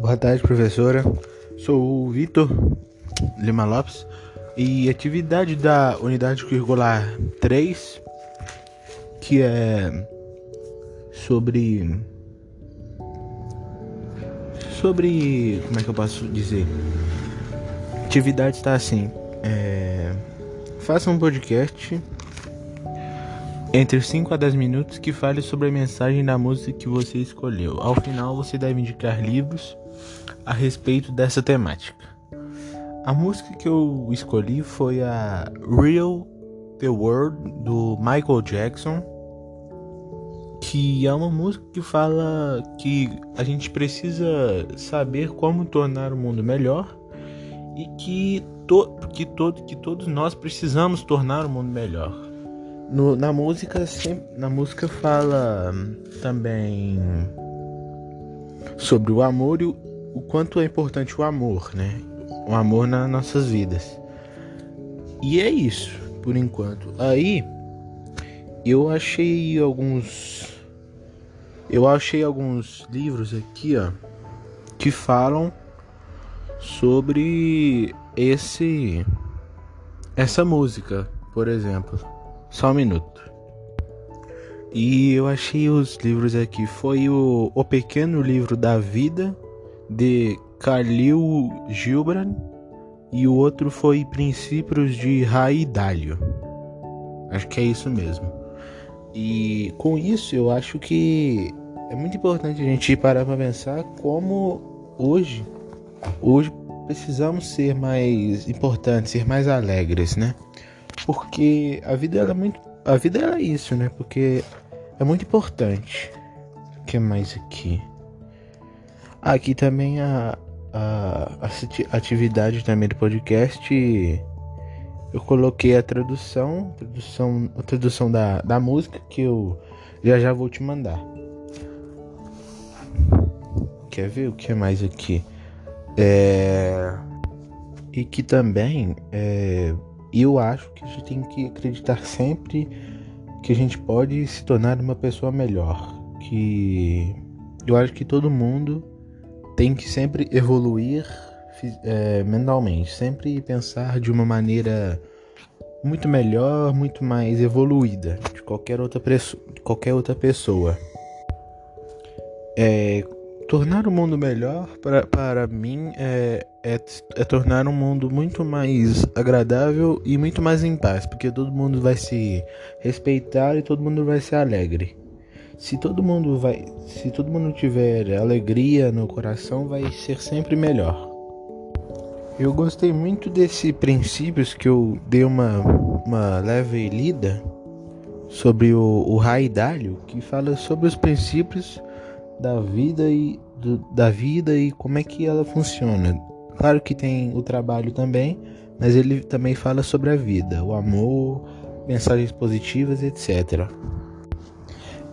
Boa tarde, professora. Sou o Vitor Lima Lopes e atividade da unidade curricular 3, que é sobre. Sobre. Como é que eu posso dizer? Atividade está assim: é, faça um podcast entre 5 a 10 minutos que fale sobre a mensagem da música que você escolheu. Ao final, você deve indicar livros a respeito dessa temática. A música que eu escolhi foi a Real the World do Michael Jackson, que é uma música que fala que a gente precisa saber como tornar o mundo melhor e que, to que, to que todos nós precisamos tornar o mundo melhor. No, na música na música fala também sobre o amor e o, o quanto é importante o amor, né? O amor nas nossas vidas. E é isso, por enquanto. Aí eu achei alguns eu achei alguns livros aqui, ó, que falam sobre esse essa música, por exemplo. Só um minuto. E eu achei os livros aqui. Foi o, o Pequeno Livro da Vida, de Khalil Gibran. E o outro foi Princípios de Rai Dalio. Acho que é isso mesmo. E com isso eu acho que é muito importante a gente parar para pensar como hoje, hoje precisamos ser mais importantes, ser mais alegres, né? Porque a vida ela é muito. A vida ela é isso, né? Porque é muito importante. O que mais aqui? Aqui também a, a, a atividade também do podcast. Eu coloquei a tradução, tradução, a tradução da, da música que eu já já vou te mandar. Quer ver o que é mais aqui? É... E que também é, e eu acho que a gente tem que acreditar sempre que a gente pode se tornar uma pessoa melhor. Que eu acho que todo mundo tem que sempre evoluir é, mentalmente, sempre pensar de uma maneira muito melhor, muito mais evoluída de qualquer outra, de qualquer outra pessoa. É, tornar o mundo melhor para, para mim é, é, é, tornar um mundo muito mais agradável e muito mais em paz, porque todo mundo vai se respeitar e todo mundo vai ser alegre. Se todo mundo vai, se todo mundo tiver alegria no coração, vai ser sempre melhor. Eu gostei muito desse princípios que eu dei uma, uma leve lida sobre o, o Raidalho, que fala sobre os princípios da vida e do, da vida e como é que ela funciona. Claro que tem o trabalho também, mas ele também fala sobre a vida, o amor, mensagens positivas, etc.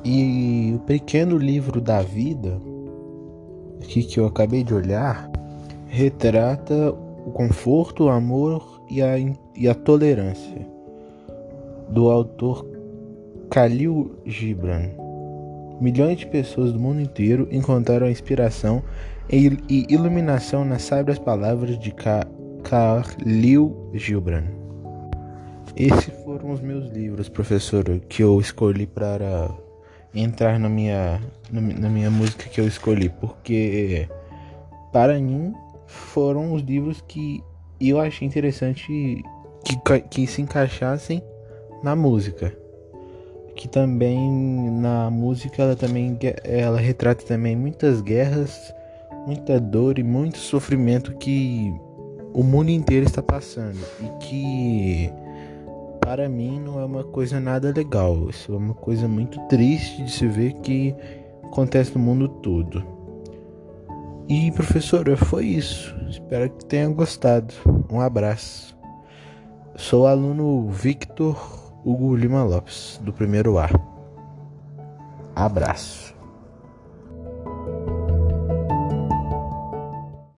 E o pequeno livro da vida, aqui que eu acabei de olhar, retrata o conforto, o amor e a, e a tolerância do autor Khalil Gibran. Milhões de pessoas do mundo inteiro encontraram inspiração e iluminação nas sábias palavras de Khalil Gibran. Esses foram os meus livros, professor, que eu escolhi para entrar na minha, na minha música que eu escolhi, porque para mim foram os livros que eu achei interessante que, que se encaixassem na música que também na música ela também ela retrata também muitas guerras, muita dor e muito sofrimento que o mundo inteiro está passando e que para mim não é uma coisa nada legal. Isso é uma coisa muito triste de se ver que acontece no mundo todo. E professora, foi isso. Espero que tenha gostado. Um abraço. Sou o aluno Victor Hugo Lima Lopes, do primeiro A. Abraço.